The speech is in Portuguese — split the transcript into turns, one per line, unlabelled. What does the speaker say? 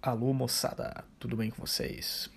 Alô moçada, tudo bem com vocês?